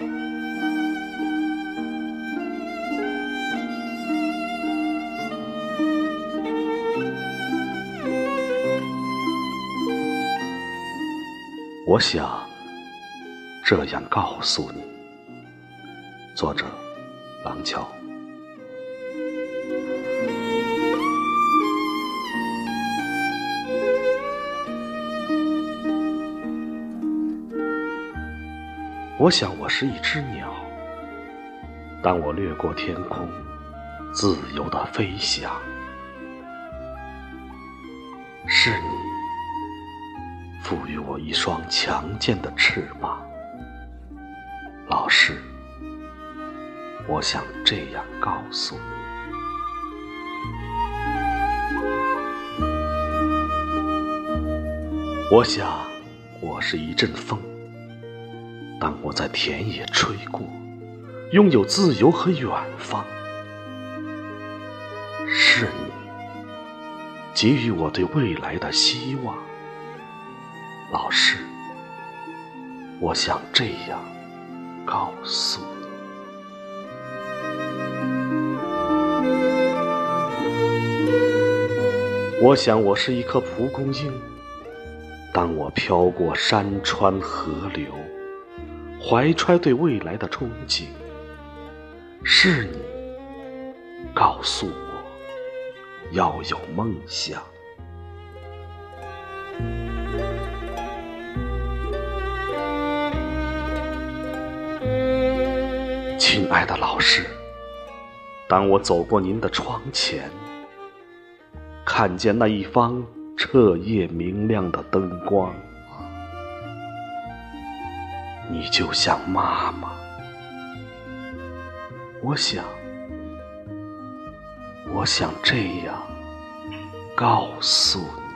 我想这样告诉你。作者：廊桥。我想我是一只鸟，当我掠过天空，自由的飞翔，是你。赋予我一双强健的翅膀，老师，我想这样告诉你：我想我是一阵风，当我在田野吹过，拥有自由和远方，是你给予我对未来的希望。老师，我想这样告诉你：我想我是一颗蒲公英，当我飘过山川河流，怀揣对未来的憧憬，是你告诉我要有梦想。亲爱的老师，当我走过您的窗前，看见那一方彻夜明亮的灯光，你就像妈妈。我想，我想这样告诉你。